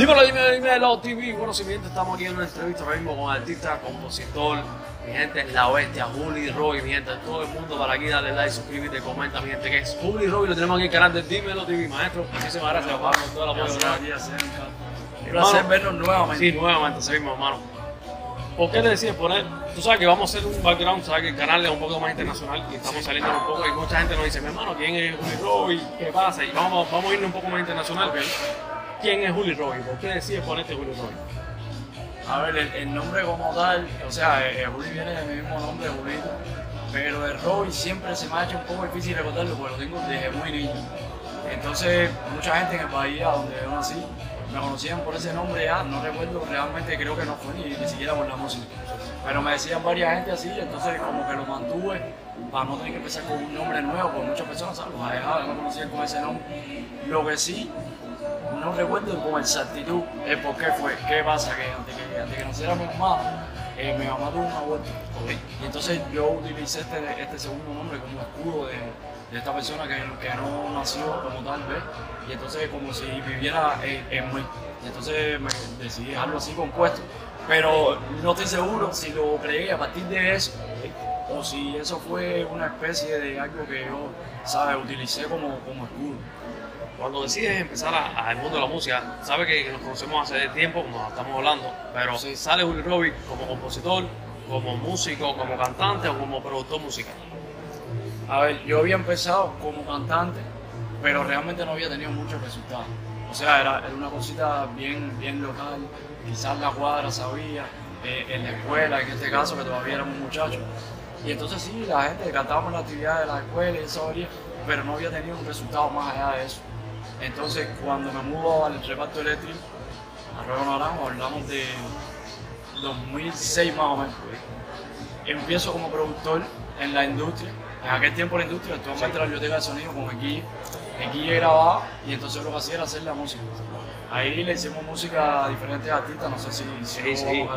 Dímelo, dímelo, dímelo, TV. Bueno, si mi gente, estamos aquí en una entrevista ahora mismo con artista, compositor, mi gente, la bestia, Juli Roy, mi gente, todo el mundo para aquí, dale like, suscríbete, comenta, mi gente, que es Juli Roy, lo tenemos aquí en el canal de Dímelo TV, maestro. Muchísimas gracias, papá, por. Gracias, ¿verdad? gracias, Un placer vernos nuevamente. Sí, nuevamente, seguimos, hermano. ¿Por qué te decides poner? Tú sabes que vamos a hacer un background, sabes que el canal es un poco más internacional y estamos saliendo un poco y mucha gente nos dice, mi hermano, ¿quién es Juli Roy? ¿Qué pasa? Y vamos, vamos a irnos un poco más internacional. ¿Quién es Juli Roy? ¿Por qué decides ponerte Juli Roy? A ver, el, el nombre como tal, o sea, eh, eh, Juli viene del mismo nombre, Julito, pero el Roy siempre se me ha hecho un poco difícil recordarlo porque lo tengo desde muy niño. Entonces, mucha gente en el país donde yo nací me conocían por ese nombre ya, no recuerdo realmente, creo que no fue ni, ni siquiera por la música. Pero me decían varias gente así, entonces como que lo mantuve para no tener que empezar con un nombre nuevo, porque muchas personas los alejaban, no me conocían con ese nombre. Lo que sí, no recuerdo con exactitud el por qué fue, qué pasa, que antes que, antes que naciera mi eh, mi mamá tuvo un aborto. Y entonces yo utilicé este, este segundo nombre como escudo de, de esta persona que, que no nació como tal vez. Y entonces como si viviera en, en mí. Y entonces me decidí dejarlo así compuesto. Pero no estoy seguro si lo creé a partir de eso si eso fue una especie de algo que yo, ¿sabes? Utilicé como, como escudo. Cuando decides empezar al mundo de la música, sabes que nos conocemos hace tiempo, como estamos hablando, pero Sí. sale Juli Roy como compositor, como músico, como cantante o como productor musical. A ver, yo había empezado como cantante, pero realmente no había tenido muchos resultados. O sea, era, era una cosita bien, bien local, quizás la cuadra sabía, eh, en la escuela, en este caso, que todavía éramos muchachos. Y entonces sí, la gente cantábamos la actividad de la escuela y eso varía, pero no había tenido un resultado más allá de eso. Entonces, cuando me mudo al reparto eléctrico, a Río Naranjo, hablamos de 2006 más o menos. Empiezo como productor en la industria. En aquel tiempo la industria, actualmente la biblioteca de sonido con. El guille grababa y entonces lo que hacía era hacer la música. Ahí le hicimos música a diferentes artistas, no sé si, si Sí, sí.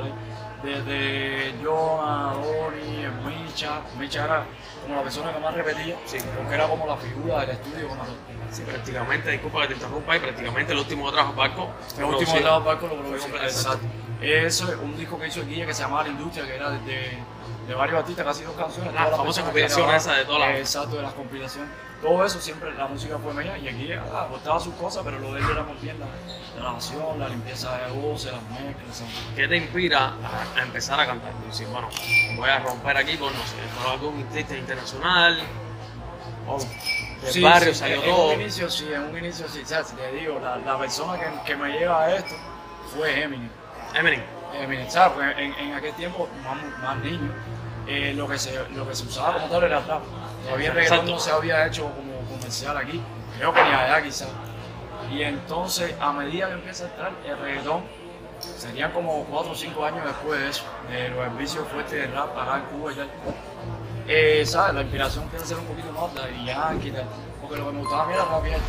Desde Jonah, Donny, Micha. Micha era como la persona que más repetía, Sí. porque era como la figura del estudio con nosotros. Sí, prácticamente, disculpa que te interrumpa, y prácticamente el último trajo Barco. El último de los barcos lo produjo. Exacto. Eso es un disco que hizo el Guille que se llamaba La Industria, que era de, de, varios artistas, casi dos canciones. La famosa que compilación esa de todas las- Exacto, de las compilaciones. Todo eso siempre, la música fue mía y Guille ah, aportaba sus cosas, pero lo de él era más bien la, grabación, la limpieza de voces, las mezclas. ¿Qué te inspira a, a empezar a cantar? Y decir, bueno, voy a romper aquí con, no sé, con algún artista internacional, o del Sí, barrio sí, salió en, todo. Un inicio sí, en un inicio sí. O sea, te digo, la, la persona que, que me lleva a esto fue Eminem. Eminem. Porque en, en aquel tiempo, más, más niño, eh, lo, que se, lo que se usaba como tal era rap. Todavía el reggaetón no se había hecho como comercial aquí, creo que ni allá quizás. Y entonces, a medida que empieza a entrar el reggaetón, serían como 4 o 5 años después de eso, de los servicios fuertes de rap acá en Cuba y tal. Eh, ¿sabes? La inspiración empieza a ser un poquito más la de Yankee y tal, porque lo que me gustaba a mí era rapear.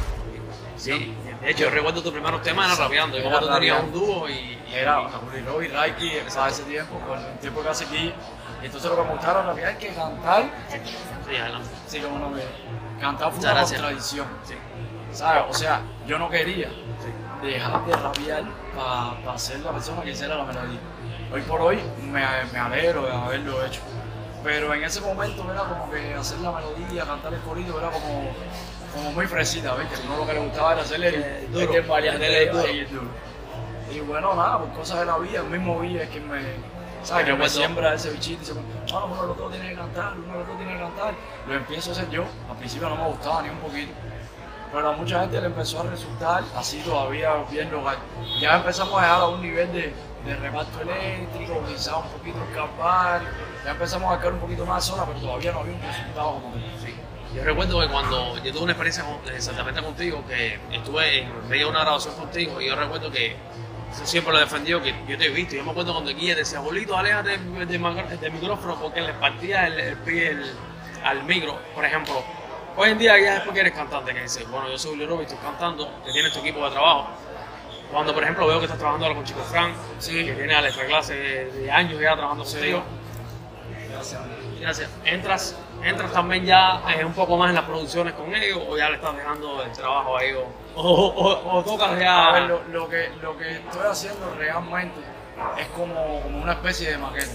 Sí, de hecho, yo recuerdo tus primeros temas eran rapeando. Yo cuando tenías un dúo y, y Era Juli Roy, Raiki, para ese tiempo, con el tiempo que hace aquí. Y entonces lo que me gustaba era rapear, que cantar, Sí, adelante. sí, como no me cantar fue una contradicción. Sí, ¿Sabes? O sea, yo no quería dejar de rapear para ser la persona que hiciera la melodía. Hoy por hoy me, me alegro de haberlo hecho. Pero en ese momento era como que hacer la melodía, cantar el corrido, era como, como muy fresita, ¿ves? Que uno lo que le gustaba era hacerle el, Eh, duro. que variante El duro. y el duro. Y bueno, nada, por cosas de la vida, el mismo Villa es quien me, ¿sabes? Que me siembra ese bichito y dice, bueno, uno de los dos tiene que cantar, uno los dos tiene que cantar. Lo empiezo a hacer yo, al principio no me gustaba ni un poquito. Pero a mucha gente le empezó a resultar así todavía bien local. Ya empezamos a llegar a un nivel de, de reparto eléctrico, quizás un poquito escapar. Ya empezamos a caer un poquito más sola, pero todavía no había un resultado como que. Yo recuerdo que cuando yo tuve una experiencia con- exactamente contigo, que estuve en medio de una grabación contigo, y yo recuerdo que eso siempre lo he defendido, que yo te he visto. Yo me acuerdo cuando Guille decía, bolito, aléjate del, del del micrófono porque le partía el, el pie el- al micro, por ejemplo. Hoy en día ya es porque eres cantante, que dices, bueno, yo soy Julio Roby, estoy cantando, que tienes tu equipo de trabajo. Cuando, por ejemplo, veo que estás trabajando ahora con Chico Frank, Sí. que tiene a la extra clase de, de años ya trabajando contigo, Gracias. Gracias. Entras ¿entras también ya eh, un poco más en las producciones con ellos o ya le estás dejando el trabajo a ellos? O, o, o tocas ya... A ver, lo, lo que, lo que estoy haciendo realmente es como, como una especie de maqueta.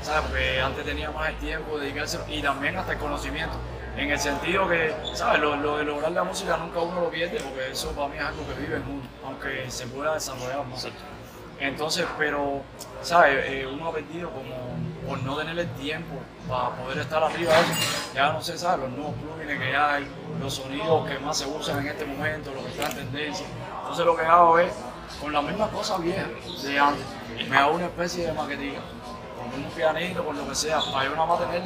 ¿Sabes? Porque antes tenía más el tiempo de dedicarse y también hasta el conocimiento. En el sentido que, ¿sabes? Lo, lo de lograr la música nunca uno lo pierde porque eso para mí es algo que vive el mundo, aunque se pueda desarrollar más. Entonces, pero, ¿sabes? Eh, uno ha perdido como por no tener el tiempo para poder estar arriba de eso. Ya no sé, ¿sabes? Los nuevos plugins que hay, los sonidos que más se usan en este momento, lo que está en tendencia. Entonces lo que hago es, con las mismas cosas viejas de antes, me hago una especie de maquetilla, con un pianito, con lo que sea, para yo nada más tener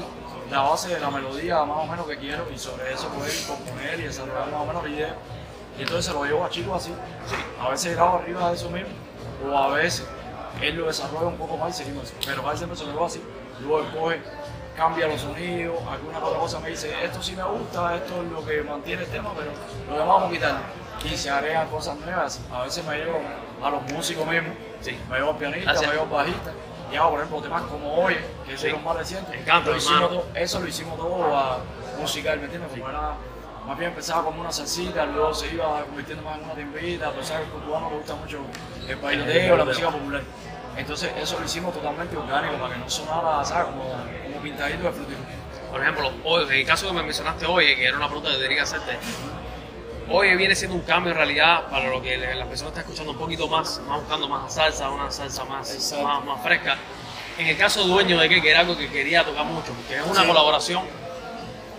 la base de la melodía más o menos que quiero y sobre eso poder componer y desarrollar más o menos la idea. Y entonces se lo llevo a chicos así. A veces grabo arriba de eso mismo, o a veces él lo desarrolla un poco más y seguimos. Pero casi siempre se lo llevo así. Luego él coge, cambia los sonidos, alguna otra cosa me dice, esto sí me gusta, esto es lo que mantiene el tema, pero lo demás vamos a. Y se agregan cosas nuevas. A veces me llevo a los músicos mismos, Sí. me llevo al pianista, Gracias. me llevo al bajista. Y hago, por ejemplo, temas como Oye, que es Sí. los más recientes. Me encanta, Lo hicimos todo- eso lo hicimos todo a musical, ¿me entiendes? Como era, más bien empezaba como una salsita, luego se iba convirtiendo más en una timbita, pues sabes que cubano le gusta mucho el bailoteo, la música popular. Entonces eso lo hicimos totalmente orgánico para que no sonara, ¿sabes? Como, como pintadito de frutero. Por ejemplo, hoy, en el caso que me mencionaste hoy, que era una pregunta que tenía que hacerte, hoy viene siendo un cambio en realidad para lo que la persona está escuchando un poquito más, más buscando más salsa, una salsa más, más, más fresca. En el caso dueño de que, que era algo que quería tocar mucho, que es una Sí. colaboración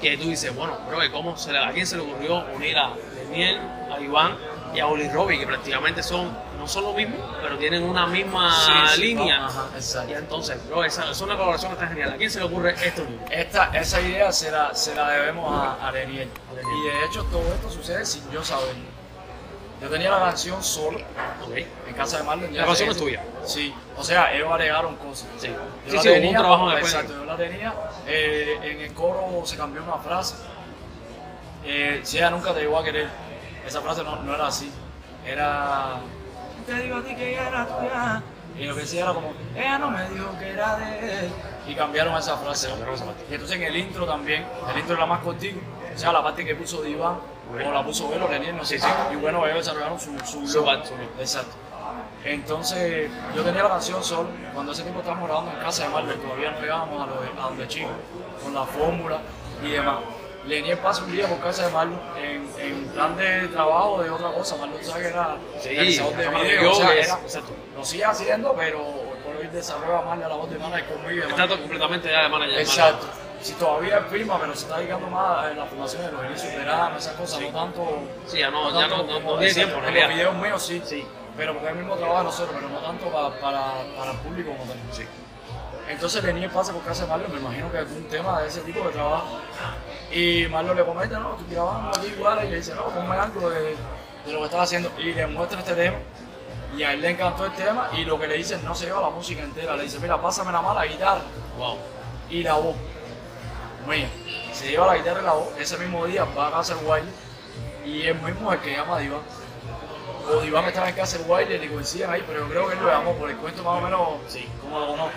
que tú dices, bueno, bro, ¿cómo se le- ¿a quién se le ocurrió unir a Daniel, a Iván y a Oli Robbie, que prácticamente son, no son lo mismo, pero tienen una misma Sí, sí, línea? ajá, exacto. Y entonces, bro, esa es una colaboración que está genial. ¿A quién se le ocurre esto? Esta, esa idea se la, se la debemos a, a Leniel. Y de hecho todo esto sucede sin yo saberlo. Yo tenía la canción solo en casa de Marlon. ya La canción es tuya. Sí, o sea, ellos agregaron cosas. Sí, Yo sí, la sí, hubo un tenía, trabajo después. Exacto, yo la tenía. eh, en el coro se cambió una frase. Eh, si ella nunca te llegó a querer, esa frase no, no era así. Era. Te digo a ti que ella era tuya. Y lo que decía era como, ella no me dijo que era de él. Y cambiaron esa frase. Y entonces en el intro también, el intro era más cortico. O sea, la parte que puso Diva, o la puso Velo, Leniel, no sé si. Y bueno, ellos desarrollaron su, su, parte. Exacto. Entonces, yo tenía la canción solo. Cuando ese tiempo estábamos grabando en casa de Marlon, todavía no llegábamos a, lo de, a donde chico, con la fórmula y demás. Leniel pasa un día por casa de Marlon en, en plan de trabajo de otra cosa. Marlon sabe que era Sí, realizador de video, o sea, era- lo sigue haciendo, pero por hoy desarrolla más la voz de manager conmigo. Está completamente ya de manager. Exacto. Si todavía es prima, pero se está dedicando más a la formación de los inicios de esas cosas, no tanto. Sí, ya no, ya no, no, no como- exacto, tiempo, en en realidad. Los videos míos sí, Sí. pero porque es el mismo trabajo de nosotros, pero no tanto pa- para, para el público como tal. Sí. Entonces Leniel pasa por casa de Marlon, me imagino que algún tema de ese tipo de trabajo. Y Marlon le comenta, no, estoy grabando aquí igual, y le dice, no, ponme algo de, de lo que estás haciendo. Y le muestra este tema, y a él le encantó el tema, y lo que le dice, no se lleva la música entera, le dice, mira, pásame la mala guitarra Wow. y la voz. Mía, se lleva la guitarra y la voz, ese mismo día va a casa del baile, y él mismo es el que llama a Diván. O Diván estaba en casa del baile y coinciden ahí, pero yo creo que él lo llamó por el cuento más o menos Sí. como lo conozco.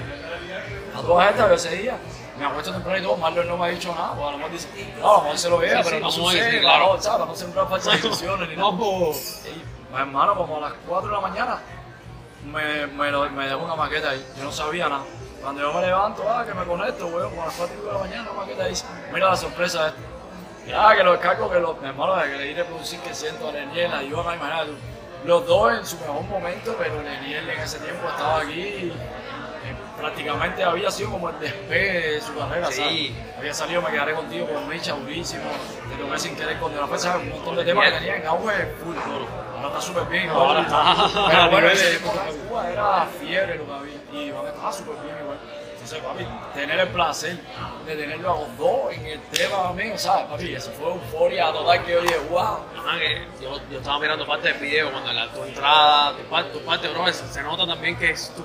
A todas estas, yo ese día, me acuesto temprano y todo, Marlon no me ha dicho nada, o a lo mejor dice, no, a lo mejor se lo vea, Sí, pero sí, no sucede, sí, claro. claro, ¿sabes? No sembrar falsas ilusiones ni nada. No, Y, pues, hermano, como a las 4 de la mañana, me, me, lo- me dejó una maqueta ahí. Yo no sabía nada. Cuando yo me levanto, ah, que me conecto, weón, como a las 4 de la mañana, una maqueta ahí. Mira la sorpresa esta. Ah, que los descargo, que los, mi hermano, que le di de producir que siento a Leniel, a Iván, imagínate tú. Los dos en su mejor momento, pero Leniel en ese tiempo estaba aquí y, eh, prácticamente había sido como el despegue de su carrera, Sí. ¿sabes? Había salido, me quedaré contigo con Micha, durísimo, te toqué sin querer con de la fuerza, un montón de temas que tenía en auge full. Ahora está súper bien, Ahora está a Pero bueno, ese de- tiempo en Cuba era fiebre lo que había y Iván estaba súper bien. Entonces, papi, tener el placer de tenerlo a los dos en el tema mío, ¿sabes, papi? Eso fue euforia total que yo dije, wow. Ajá, que yo, yo estaba mirando parte del video cuando la, tu entrada, tu parte, tu parte, bro, se, se nota también que es tu,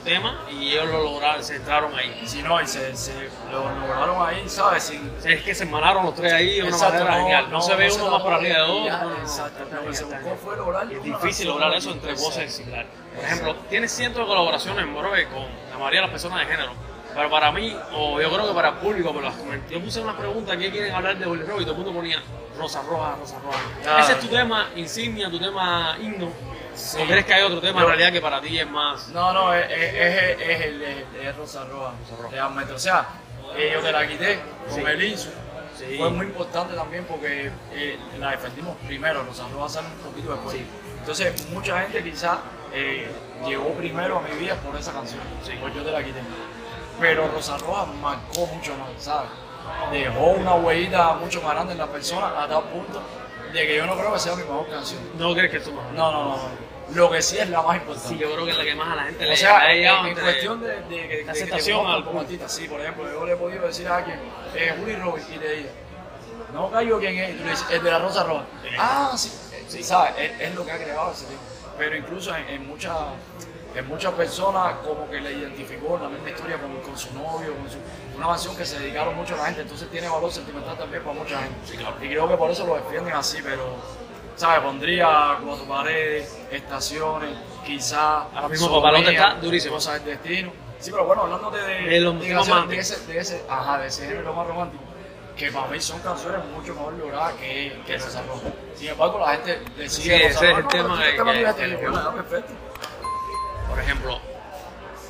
tema y ellos lo lograron, se entraron ahí. Si no, y se, se lo lograron ahí, ¿sabes? Sin, es que se emanaron los tres ahí de una Exacto, manera no, genial. No, se ve no uno se más tapó arriba de no, exacto, está lo que bien, se está buscó bien. fue lograr Es difícil lograr eso entre voces similares. Por ejemplo, tienes cientos de colaboraciones, bro, con la mayoría de las personas de género. Pero para mí, o yo creo que para el público, pero yo puse una pregunta, ¿qué quieren hablar de Willy Roy? Y todo el mundo ponía Rosa Roja, Rosa Roja. Ah. Ese es tu tema insignia, tu tema himno. Sí. ¿O crees que hay otro tema en realidad que para ti es más? No, no, es, es, es, es el es Rosa Roja, Rosa Roja. realmente. O sea, eh, yo te la quité con Sí. el Insu. Sí. Fue muy importante también porque eh, la defendimos primero, Rosa Roja sale un poquito después. Entonces, mucha gente quizás eh, llegó primero a mi vida por esa canción, Sí. pues yo te la quité. Pero Rosa Roja marcó mucho más, ¿sabes? Dejó una huellita mucho más grande en la persona a tal punto de que yo no creo que sea mi mejor canción. ¿No crees que es tu mejor? No, no, no. no. Lo que sí es la más importante. Sí, yo creo que es la que más a la gente le O sea, en, llegado en entre- cuestión de, de, aceptación al como artista, sí, por ejemplo, yo le he podido decir a alguien, eh, Willy Roy, y le dije, no caigo quién es, y tú le dices, el de la Rosa Roja. Sí. Ah, sí, sí, ¿sabes? Es, es lo que ha creado ese tipo. Pero incluso en, en muchas en muchas personas como que le identificó la misma historia con, con su novio, con su, una canción que se dedicaron mucho a la gente, entonces tiene valor sentimental también para mucha gente. Sí, claro. Y creo que por eso lo defienden así, pero, ¿sabes? Pondría cuatro paredes, estaciones, quizás. Ahora mismo Papalote está durísimo. Cosas del destino. Sí, pero bueno, hablando de, de, ese, de ese, ajá, de ese género más romántico, que para mí son canciones mucho mejor logradas que, que Rosa Roja. Sin embargo, la gente decide Sí, ese es el tema perfecto. Por ejemplo,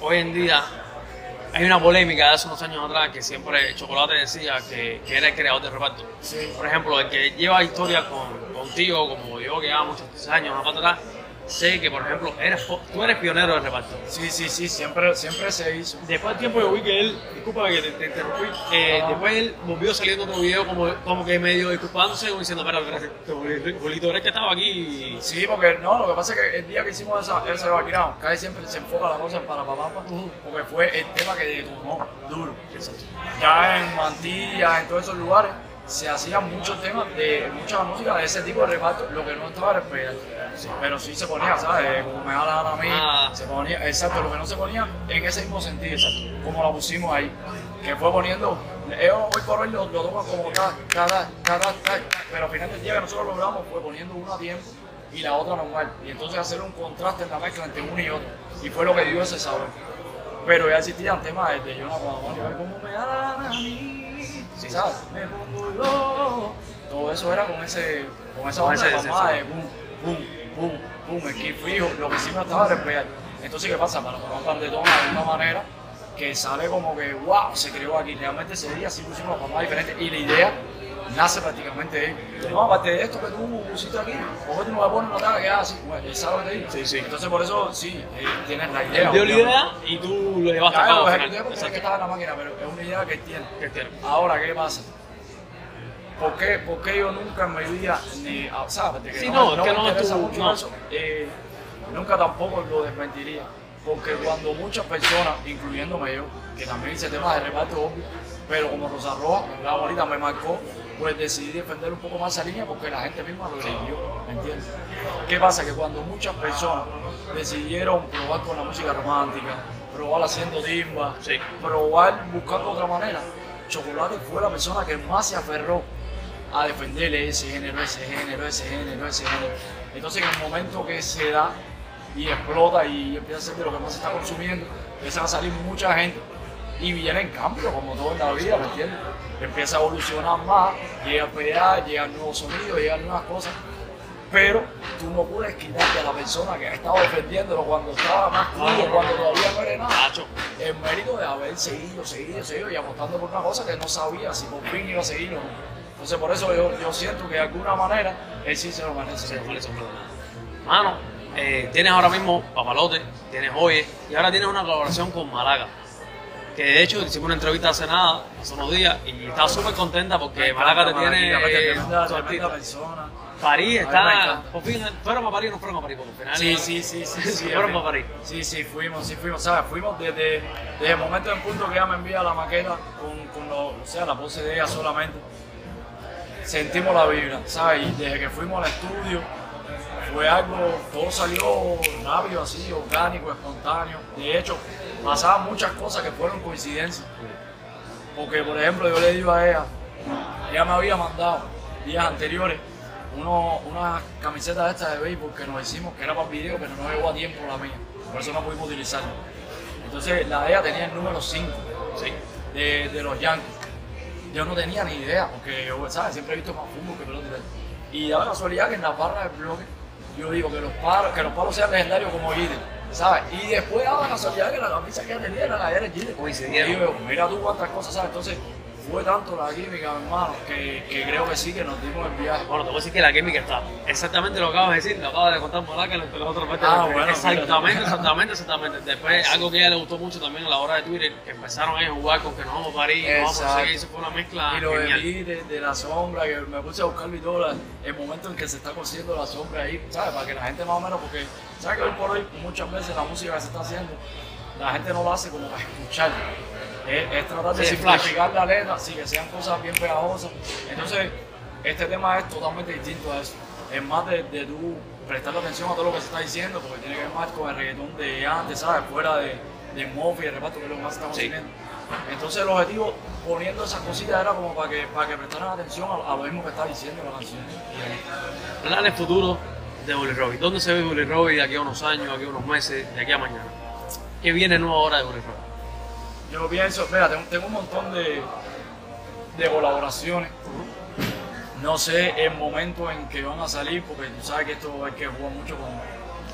hoy en día hay una polémica de hace unos años atrás que siempre Chocolate decía que, que era el creador de reparto. Sí. Por ejemplo, el que lleva historia con, contigo, como yo que lleva muchos años atrás, sé que, por ejemplo, eres, tú eres pionero del reparto. Sí, sí, sí, siempre, siempre se hizo. Después del tiempo yo vi que él, disculpa que te, te interrumpí, eh, Ah. después él volvió saliendo otro video como, como que medio disculpándose, como diciendo, espera, Julito, eres que estaba aquí y... Sí, porque no, lo que pasa es que el día que hicimos esa, ese background, casi siempre se enfoca la cosa en Parapapapa, Ujú. porque fue el tema que detonó duro. Ya en Mantilla, en todos esos lugares, se hacían muchos temas de mucha música de ese tipo de reparto, lo que no estaba era esperar. Pero sí se ponía, ¿sabes? Como me da la gana a mí, Ah. se ponía, exacto, lo que no se ponía en ese mismo sentido, como la pusimos ahí, que fue poniendo, ellos hoy por hoy lo, lo toman como cada, cada, cada, cada, pero al final del día que nosotros logramos fue poniendo uno a tiempo y la otra normal, y entonces hacer un contraste en la mezcla entre uno y otro, y fue lo que dio ese sabor. Pero ya existían temas de Jonathan Juan, como me da la gana a mí, Todo eso era con ese, con esa banda de mamá de boom, boom, boom, boom, kick fijo, lo que sí me estaba respirar. Entonces, ¿qué pasa? Para tomar pan de una manera que sale como que, wow, se creó aquí. Realmente ese día sí pusimos las mamás diferentes y la idea nace prácticamente de ahí. No, aparte de esto que tú pusiste aquí, ¿por qué tú no le pones una tabla que haga así? Bueno, él sabe lo que te digo. Sí, sí. Entonces, por eso sí, eh, tienes la idea. Él dio la idea y tú lo llevaste a cabo lo ejecuté porque es que estaba en la máquina, pero es una idea que él tiene. ¿Qué tiene? Ahora, ¿qué pasa? ¿Por qué, por qué yo nunca en mi vida, ni, ah, ¿sabes? De que Sí, no, no, me- es no que me no es interesa tu- mucho no. eso, eh, nunca tampoco lo desmentiría. Porque cuando muchas personas, incluyéndome yo, que también hice temas de reparto obvio, pero como Rosa Roja, la bonita me marcó, pues decidí defender un poco más esa línea porque la gente misma lo eligió, ¿me entiendes? ¿Qué pasa? Que cuando muchas personas decidieron probar con la música romántica, probar haciendo timba, Sí. probar buscando otra manera, Chocolate fue la persona que más se aferró a defenderle ese género, ese género, ese género, ese género. Entonces en el momento que se da y explota y empieza a ser de lo que más se está consumiendo, empiezan a salir mucha gente y vienen cambios como todo en la vida, ¿me entiendes? Empieza a evolucionar más, llega el PA, llegan nuevos sonidos, llegan nuevas cosas, pero tú no puedes quitarte a la persona que ha estado defendiéndolo cuando estaba más crudo, cuando todavía no era nada el mérito de haber seguido, seguido, seguido y apostando por una cosa que no sabía si por fin iba a seguir o no. Entonces por eso yo, yo siento que de alguna manera él sí se lo merece. Vale, son verdad. Mano, eh, tienes ahora mismo Papalote, tienes Oye y ahora tienes una colaboración con Malaga. Que de hecho hicimos una entrevista hace nada, hace unos días, y estaba súper contenta porque Malaga te tiene. Tremenda, tremenda persona. París está. Por fin, ¿fueron a París o no fueron a París? Porque al final. Sí, sí, sí, sí. sí, fueron para París. Sí, sí, fuimos, sí, fuimos. ¿Sabes? Fuimos desde, desde el momento en punto que ella me envía la maqueta con, con lo, o sea, la pose de ella solamente. Sentimos la vibra, ¿sabes? Y desde que fuimos al estudio, fue algo, todo salió rápido, así, orgánico, espontáneo. De hecho, pasaban muchas cosas que fueron coincidencias. Porque, por ejemplo, yo le digo a ella, ella me había mandado días anteriores uno, unas camisetas estas de béisbol que nos hicimos, que era para el video, pero no llegó a tiempo la mía. Por eso no pudimos utilizarla. Entonces, la de ella tenía el número 5. Sí. de, de los Yankees. Yo no tenía ni idea, porque yo, ¿sabes? Siempre he visto más fútbol que pelota y tal. Y da la casualidad que en la barra del bloque yo digo que los palos, que los palos sean legendarios como Jeter, ¿sabes? Y después da la casualidad que la camisa que tenía era la de Jeter. Coincidieron. Y yo, mira tú cuántas cosas, ¿sabes? Entonces fue tanto la química, mi hermano, que, que creo que sí que nos dimos el viaje. Bueno, te voy a decir que la química está. Exactamente lo que acabas de decir, lo acabas de contar Morá que lo los otros. Ah, bueno, exactamente, exactamente, exactamente. Después, algo que a ella le gustó mucho también a la hora de Twitter, que empezaron a jugar con que nos vamos a París, vamos a Exacto. seguir, eso fue una mezcla Y lo genial. vi de, de la sombra, que me puse a buscarlo y todo, el momento en que se está cosiendo la sombra ahí, ¿sabes? Para que la gente más o menos, porque, ¿sabes que hoy por hoy muchas veces la música que se está haciendo, la gente no lo hace como para escuchar. Es, es tratar de Sí, simplificar la letra, sí, que sean cosas bien pegajosas. Entonces, este tema es totalmente distinto a eso. Es más de, de tú prestar atención a todo lo que se está diciendo, porque tiene que ver más con el reggaetón de antes, ¿sabes? Fuera de, de Mofi y el reparto, que es lo que más estamos Sí. Entonces el objetivo poniendo esas cositas era como para que, para que prestaran atención a, a lo mismo que está diciendo la canción. Planes futuros de Bully Robbie. ¿Dónde se ve Bully Robbie de aquí a unos años, de aquí a unos meses, de aquí a mañana? ¿Qué viene nuevo ahora de Bully Robbie? Yo pienso, mira, tengo, tengo un montón de, de colaboraciones. No sé el momento en que van a salir, porque tú sabes que esto hay que jugar mucho con,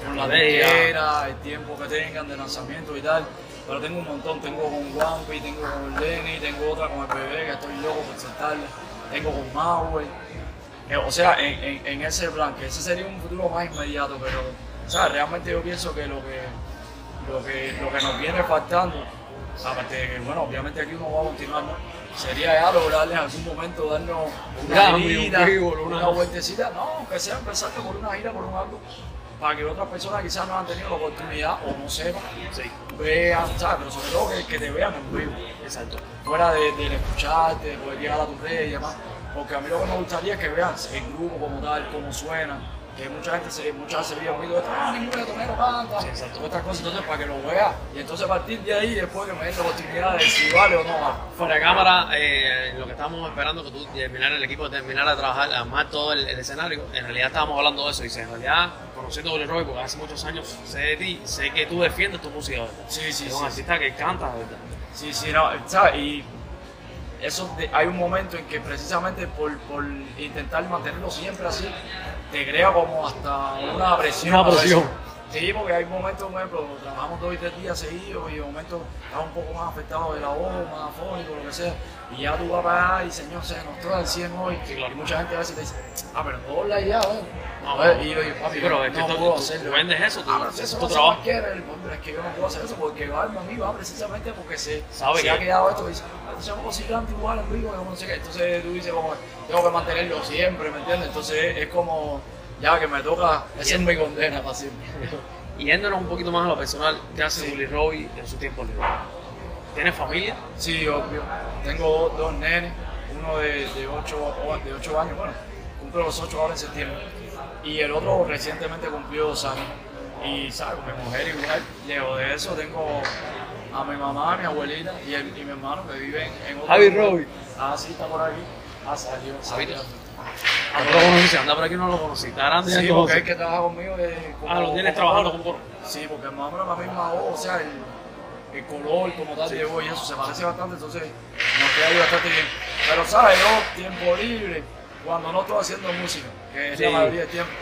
con la disquera, el tiempo que tengan de lanzamiento y tal. Pero tengo un montón, tengo con Wampi, tengo con Lenny, tengo otra con el bebé que estoy loco por sentarle, tengo con Mauer. Eh, o sea, en, en- en ese plan, que ese sería un futuro más inmediato, pero o sea, realmente yo pienso que lo que, lo que, lo que nos viene faltando, aparte de que, bueno, obviamente aquí uno va a continuar, ¿no? sería ya lograr en algún momento darnos Un una un gira, vivo, una, una- vueltecita, no, que sea empezando por una gira, por un algo, para que otras personas quizás no han tenido la oportunidad o no sepan, Sí, vean, ¿sabes? Pero sobre todo que, que te vean en vivo exacto. fuera de, escucharte, de poder llegar a tu red y demás. Porque a mí lo que me gustaría es que vean el grupo como tal, cómo suena, que mucha gente se, veces veía oído esto, ah, ningún reggaetonero canta, Sí, exacto. todas estas cosas, entonces para que lo vea. Y entonces a partir de ahí, después que me den la oportunidad de si vale o no vale. Fuera de cámara, eh, lo que estábamos esperando que tú terminar el equipo terminara de trabajar, armar todo el, el escenario, en realidad estábamos hablando de eso. Y dice, en realidad, conociendo a Bully Robbie, porque hace muchos años sé de ti, sé que tú defiendes tu música, ¿verdad? Sí, sí, es sí. un artista que canta, ¿verdad? Sí, sí, no, ¿sabes? Y eso de- hay un momento en que precisamente por, por intentar mantenerlo siempre así, te crea como hasta una presión. Una presión. Sí, porque hay momentos, por ejemplo, trabajamos dos y tres días seguidos y de momento estás un poco más afectado de la voz, más afónico, lo que sea. Y ya tú vas para allá y señor, se nos está al 100 hoy. Sí, claro. Y mucha gente a veces te dice, ah, pero ya, ¿eh? No, A ver, no. y yo digo, papi, Sí, pero es que no tú- puedo tú- hacerlo. tú vendes eso, tú- ah, pero es eso tu no trabajo. el es que yo no puedo hacer eso porque Galma a mí va precisamente porque se, Sabe se que- ha quedado esto y dice, "Ah, se llama vacilante igual como no sé qué. Entonces tú dices, como, tengo que mantenerlo siempre, ¿me entiendes? Entonces es como, ya que me toca, esa es mi condena para siempre. Y yéndonos un poquito más a lo personal, ¿qué hace Sí. Robbie en su tiempo libre? ¿Tienes familia? Sí, obvio. Tengo dos nenes, uno de, de, ocho, de ocho años, bueno, cumple los ocho ahora en septiembre. Y el otro recientemente cumplió dos años. Y, ¿sabes? Mi mujer igual. Lejos de eso tengo a mi mamá, a mi abuelita y, el- y mi hermano que viven en otro Javi. Ah, sí, está por aquí. Ah, salió. salió. Javito. Ah, no lo conocí, anda por aquí no lo conocí. Ya Sí, porque el que trabaja conmigo es como- Ah, lo tienes trabajando con coro. Sí, porque más o menos la misma voz, o sea, el, el color como tal de voz y eso se parece bastante, entonces nos queda ahí bastante bien. Pero, ¿sabes? Yo, tiempo libre, cuando no estoy haciendo música, que es Sí. la mayoría del tiempo,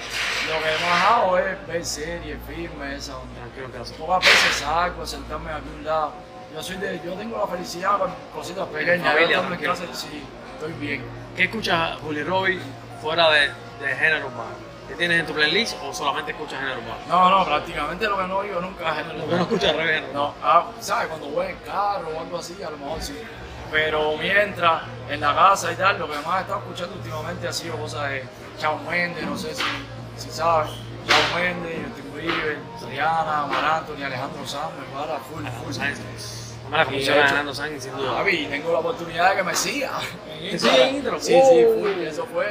lo que más hago es ver series, filmes, esa onda. Tranquilo, que hace. Pocas veces salgo a sentarme a algún lado. Yo soy de, yo tengo la felicidad con cositas pequeñas, familia, yo en casa, sí, estoy bien. ¿Qué escuchas Bully Robbie fuera de, de género urbano? ¿Qué tienes en tu playlist o solamente escuchas género urbano? No, no, prácticamente lo que no oigo nunca es género que no escuchas reggae. No, ah, ¿sabes? Cuando voy en carro o algo así, a lo mejor sí. Pero mientras, en la casa y tal, lo que más he estado escuchando últimamente ha sido cosas de Chao Méndez, no sé si, si sabes. Chao Méndez, Justin Bieber, Rihanna, Mar Anthony, Alejandro Sanz, me para full, full. Y de hecho- Fernando Sánchez, sin duda. Javi, tengo la oportunidad de que me siga. en ¿Te Instagram. Sí, sí, Wow. full. Eso fue,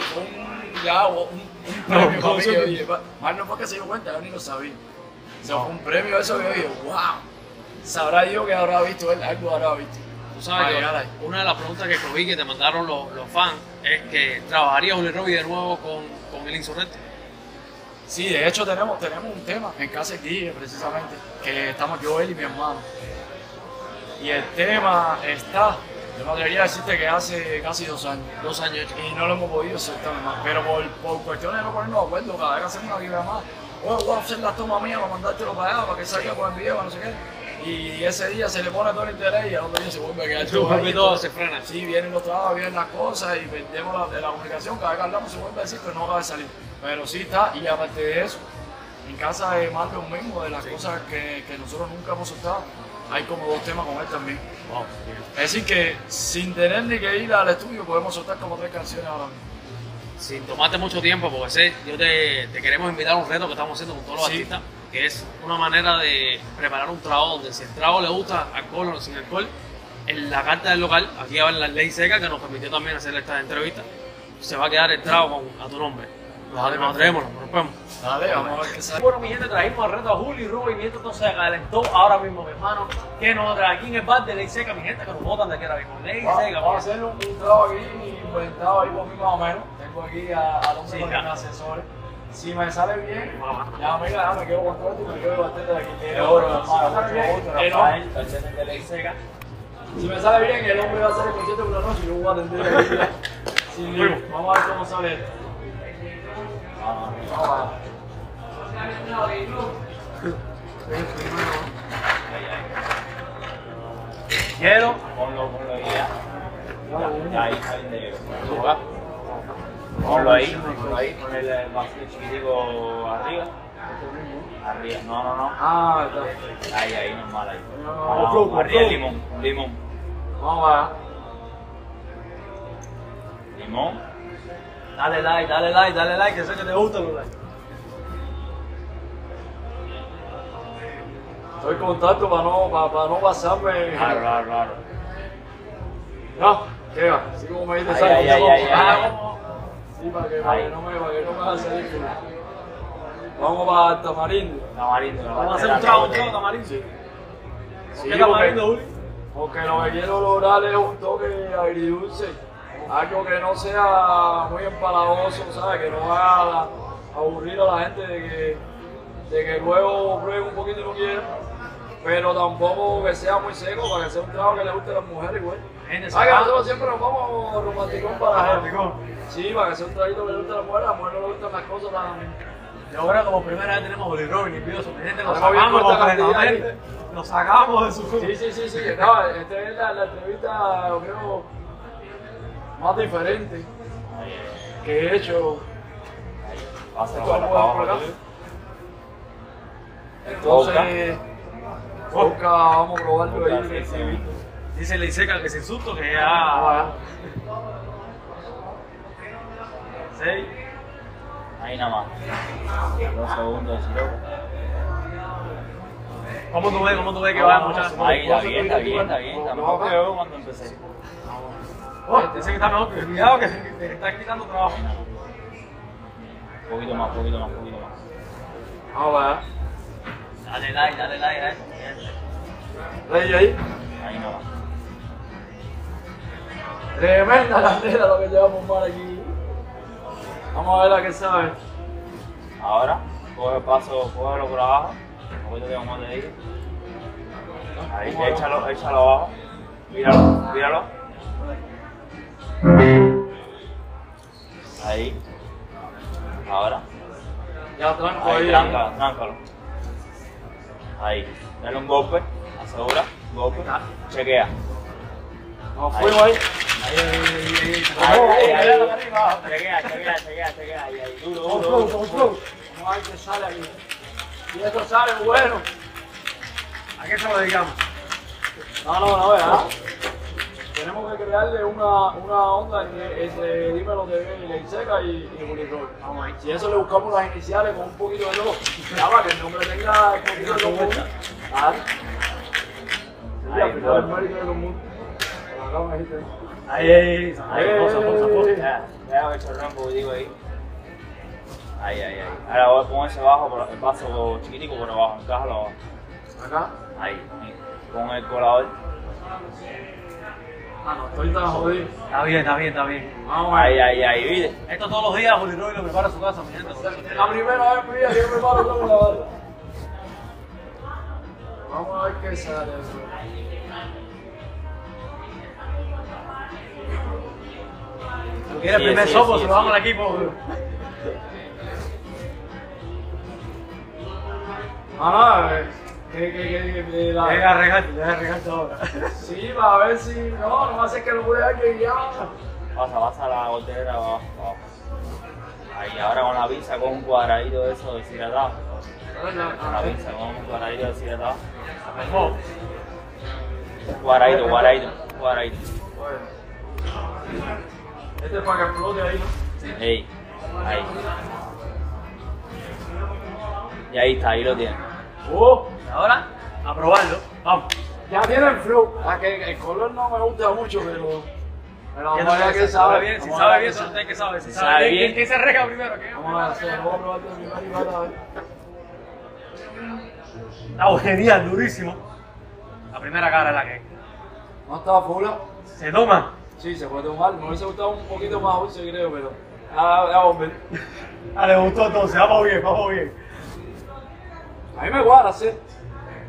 fue un, ya, un, un No, premio ¿cómo para mí. se- que, Oye, pa- más no fue que se dio cuenta, yo ni lo sabía. O sea, No. fue un premio eso que yo dije, wow. Sabrá yo que habrá visto él, algo habrá visto. Tú sabes que ahí. una de las preguntas que cogí que te mandaron los, los fans es que trabajaría Bully Robbie de nuevo con, con el insurrente. Sí, de hecho tenemos, tenemos un tema en casa de Guille, precisamente, que estamos yo, él y mi hermano. Y el tema está, yo me atrevería a decirte que hace casi dos años. Dos años. Y no lo hemos podido soltar más. Pero por, por cuestiones de no ponernos de acuerdo, cada vez que hacemos una vibra más, "Oye, voy a hacer la toma mía para mandártelo para allá, para que salga con el video, no sé qué. Y ese día se le pone todo el interés y al otro día se vuelve a quedar todo ahí. Y todo se frena. Sí, vienen los trabajos, vienen las cosas y perdemos la, de la comunicación. Cada vez que hablamos se vuelve a decir, pero no acaba de salir. Pero sí está, y aparte de eso, en casa de más de un mismo, de las cosas que, que nosotros nunca hemos soltado, hay como dos temas con él también. Wow. Es decir, que sin tener ni que ir al estudio podemos soltar como tres canciones ahora mismo. Sin tomarte mucho tiempo, porque sé, yo te, te queremos invitar a un reto que estamos haciendo con todos los Sí. artistas, que es una manera de preparar un trago donde si el trago le gusta alcohol o sin alcohol, en la carta del local, aquí va la ley seca que nos permitió también hacer esta entrevista, se va a quedar el trago con, a tu nombre. Atre- nos atrevemos, nos rompemos. Dale, vamos a ver qué sale. Bueno, mi gente, trajimos al reto a Juli y Rubo y mi gente entonces se calentó ahora mismo, mi hermano. Que nos trae aquí en el bar de Ley Seca, mi gente, que nos botan de aquí ahora mismo. Ley Vamos, Seca, vamos a hacer un, un trabajo aquí inventado ahí por mí más o menos. Tengo aquí a, al hombre Sí, para que ya. me asesore. Si me sale bien, Vamos. ya mira, ya me quedo con todo y me quedo bastante de aquí. Qué oro, Si me hermano, sale bien, mucho gusto, el Rafael, hombre- canciones de ley seca. Si me sale bien, el hombre va a hacer el concierto por la noche y yo voy a atender aquí. Vamos a ver cómo sale esto. Hielo. ponlo, ponlo ahí ya. Ahí está bien de Ponlo ahí, ponlo ahí, pon el vacío chiquitico arriba. Arriba, no, no, no. Ah, está. Ahí, ahí, normal, ahí. No, arriba limón, limón. Vamos a Limón. Dale like, dale like, dale like, que sé que te gustan los likes. Estoy en contacto para no, para, para no pasarme. Claro, claro, claro. No, ¿qué va? Así como me dice Ay, ay, ay, Ah, ay. Sí, para que, para Ay. que no me, para que no me haga salir. Vamos para Tamarindo. Tamarindo. Vamos a hacer un trago, un trago tamarindo. Sí. Sí, ¿Qué tamarindo, Juli? porque lo que quiero lograr es un toque agridulce. Algo que no sea muy empalagoso, ¿sabes? Que no haga aburrir a la gente de que, de que luego pruebe un poquito y no quiera. Pero tampoco que sea muy seco para que sea un trago que le guste a las mujeres. Gente, Ah, que nosotros siempre nos vamos romanticón para gente. Sí, para que sea un traguito que le guste a la mujer, a la mujer no le gustan las cosas tan... Y ahora como primera vez tenemos Holy Robin gente, lo Ahora bien sacamos completamente, lo sacamos de su Sí, sí, sí, sí. No, esta es la, la entrevista, creo, más diferente que he hecho. Entonces, Boca, vamos a probarlo ahí. Dice Ley Seca que sin susto que Ah, ya... Seis. Ahí nada más. Dos segundos. ¿Cómo tú ves, cómo tú ves que va muchachos? Ahí, está bien, está bien, está bien. Que yo cuando empecé. Oh, que está que cuidado que te está quitando trabajo. Un poquito más, poquito más, poquito más. Vamos a Dale like, dale like, dale. ver. Ahí, ahí. Ahí no va. Tremenda candela lo que llevamos mal aquí. Vamos a ver a qué sabe. Ahora, coge el paso, cógelo por abajo. Un como te dije. Ahí, échalo, échalo abajo. Míralo, míralo. Ahí. Ahora. Ya tranco Ahí, ahí. tráncalo, tráncalo. Ahí. Dale un golpe. Asegura. Golpe. Chequea. Nos fuimos ahí. Ahí, ahí, ahí, ahí. Chequea, chequea, chequea, chequea. Ahí, ahí. Duro, duro, duro. Vamos a ver qué sale aquí. Y esto sale bueno. ¿A qué se lo dedicamos? No, no, no, ¿verdad? Tenemos que crearle una, una onda entre, entre Dímelo TV, Ley Seca y, y. Vamos ahí. Si eso le buscamos las iniciales con un poquito de todo, ya para que el nombre tenga un poquito de Ahí, todo dijiste. Ahí, ahí, Ahí, posa, posa, posa. Ya, ya, chorrón, digo ahí. Ahí, ahí, ahí. Ahora voy a poner ese bajo, el vaso chiquitico por abajo, encájalo abajo. Acá. Ahí, ahí. Con el colador. Ah, no, estoy tan jodido. Está bien, está bien, está bien. Vamos a ver. Ay, ay, ay, mire. Esto todos los días Juli Roy lo prepara a su casa, mi gente. La primera vez en mi vida que yo preparo todo la barra. Vamos a ver qué sale eso. Si el primer sopo, se lo damos al equipo. Ah, que, que, que, que la- Deja regarte, deja regarte ahora. Sí, para ver si. No, no va a ser que lo puede alguien ya. Pasa, pasa la gotera abajo, abajo. Ahí, ahora con la pizza, con un cuadradito de eso deshidratado. Con la pizza, con un cuadradito deshidratado. Oh, Cuadradito, cuadradito, cuadradito. Este es para que explote ahí, ¿no? Ey, ahí. Y ahí está, ahí lo tienes. Oh, ahora, a probarlo. Vamos. ya tiene el flow. A que el color no me gusta mucho, pero. Pero ¿Qué vamos a ver qué sabe. bien? Si sabe bien, son que saben. Si sabe sabe bien, bien. ¿quién se rega primero? ¿Qué? Vamos a hacer, vamos a probar de primera y bata, a ver. Está genial, durísimo. La primera cara es la que No estaba fula. se toma. Sí, se puede tomar. Me hubiese gustado un poquito más dulce, creo, pero. Ah, ya, hombre. Ah, le gustó entonces, vamos bien, vamos bien. A mí me guarda, sí.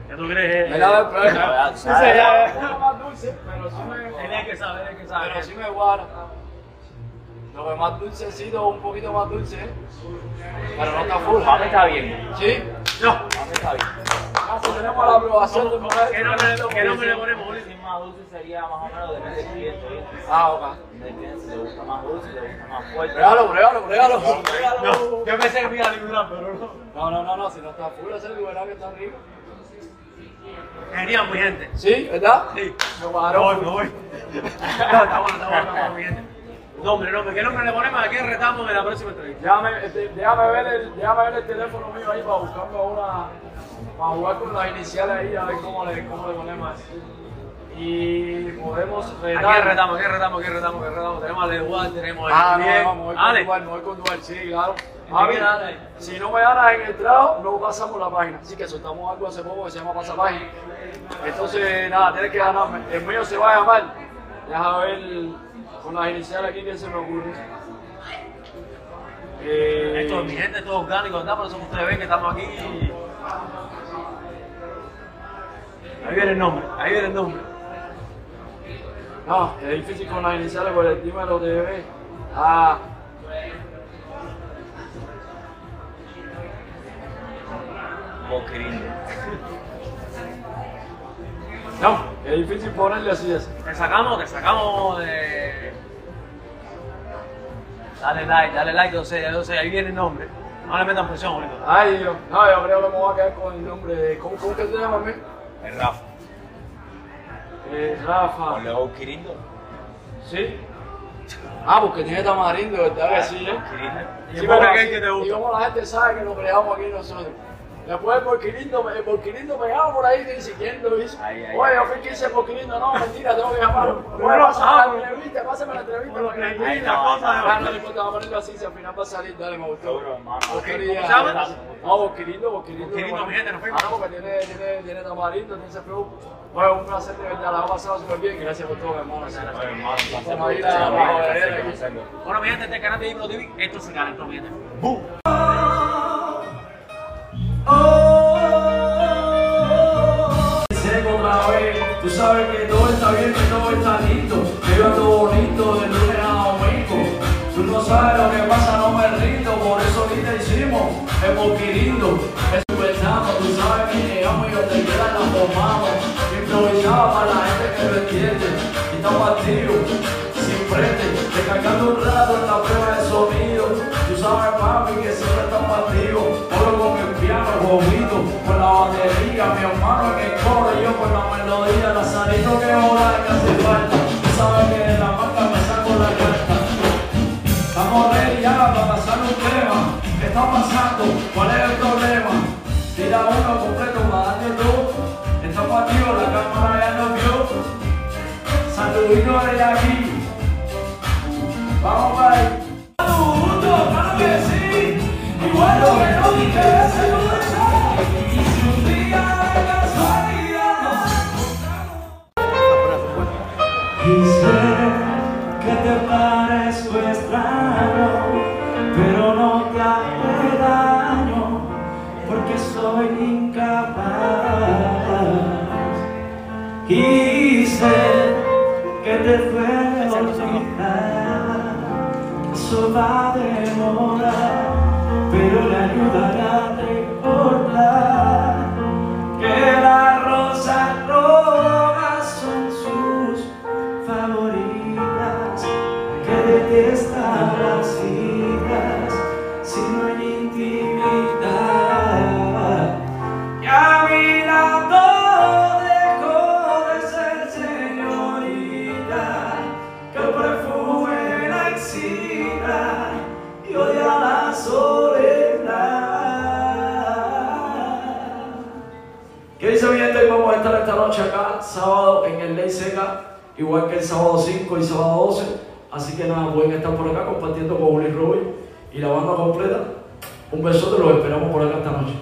¿Qué tú crees? Sabe. ya, un poco más dulce, pero sí me. Él es que sabe, él es que sabe. Pero sí me guarda. Lo que más dulcecito, un poquito más dulce, ¿eh? pero no está full. Mí está bien. ¿Sí? No. Mí está bien. Ah, tenemos la aprobación de mujer. ¿Qué nombre, le ponemos? Si más dulce sería más o menos depende del. Ah, ok. Depende si le gusta más dulce, le gusta más fuerte. Regalo, regalo, regalo. No, yo pensé que me iba a librar, pero no. No, no, no, no, si no está full, ese verá que está rico. Genial, mi gente. ¿Sí? ¿Verdad? Sí. Me guardaron. voy, me voy. No, está bueno, está bueno, está bueno, mi gente. Nombre, nombre. ¿Qué nombre le ponemos? ¿A quién retamos en la próxima entrevista? Déjame, este, déjame, ver el, déjame ver el teléfono mío ahí para buscarme una. Para jugar con las iniciales ahí, a ver cómo le, cómo le ponemos. Y podemos ¿A retar. quién retamos? ¿A quién retamos? ¿A quién retamos? ¿A quién retamos? Tenemos a Legual, tenemos Ah, a no, Julián. no, me voy con Ale. Voy con Duval, sí, claro. Si no me ganas en el trago, no pasamos la página. Así que soltamos algo hace poco que se llama pasapágina. Entonces, nada, tienes que ganarme. El mío se va a llamar. Deja ver con las iniciales aquí que se me ocurre. Eh, Esto, mi gente, esto es orgánico, ¿verdad? Por eso ustedes ven que estamos aquí. Ahí viene el nombre, ahí viene el nombre. No, es difícil con las iniciales por el dímelo de bebé. Ah. No, es difícil ponerle así eso. Te sacamos, te sacamos de. Dale like, dale like, yo sé, yo sé, ahí viene el nombre. No le metan presión, bonito. Ay, Dios. No, yo creo que me voy a quedar con el nombre de. ¿Cómo, cómo que se llama a mí? El Rafa. Eh, Rafa. Ponle Boquerino. ¿Sí? Ah, porque tiene tamarindo, ¿verdad que sí, eh? Boquerino. ¿Y Sí, el poker pero cake así- que te Y gusta? como la gente sabe que lo creamos aquí nosotros. Después el porquilindo, el porquilindo me llama por ahí y dice, Oye, yo fui que hice el porquilindo, no, mentira, tengo que llamarlo. Bueno, pásame ah, la entrevista, pásame la entrevista. Ay, la no, cosa no, de- Ah, no le importa, vamos a ponerlo así, si al final va a salir, dale, me gustó. ¿Cómo se llama? No, Boquilindo, Boquilindo. Boquilindo, mi gente, nos fuimos. Ah, no, porque tiene, tiene, tiene tamarindo, tiene ese flow. Bueno, un placer de verdad, la ha pasado súper bien. Gracias por todo, hermano. Bueno, mi gente, este es el canal de Ibro TV, esto se calentó, mi gente. ¡Bum! Vamos para pero le ayudará a igual que el sábado 5 y sábado 12. Así que nada, pueden estar por acá compartiendo con Willy Robin y la banda completa. Un besote, los esperamos por acá esta noche.